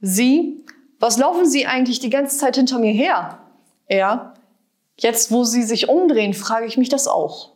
Sie, was laufen Sie eigentlich die ganze Zeit hinter mir her? Er, jetzt wo Sie sich umdrehen, frage ich mich das auch.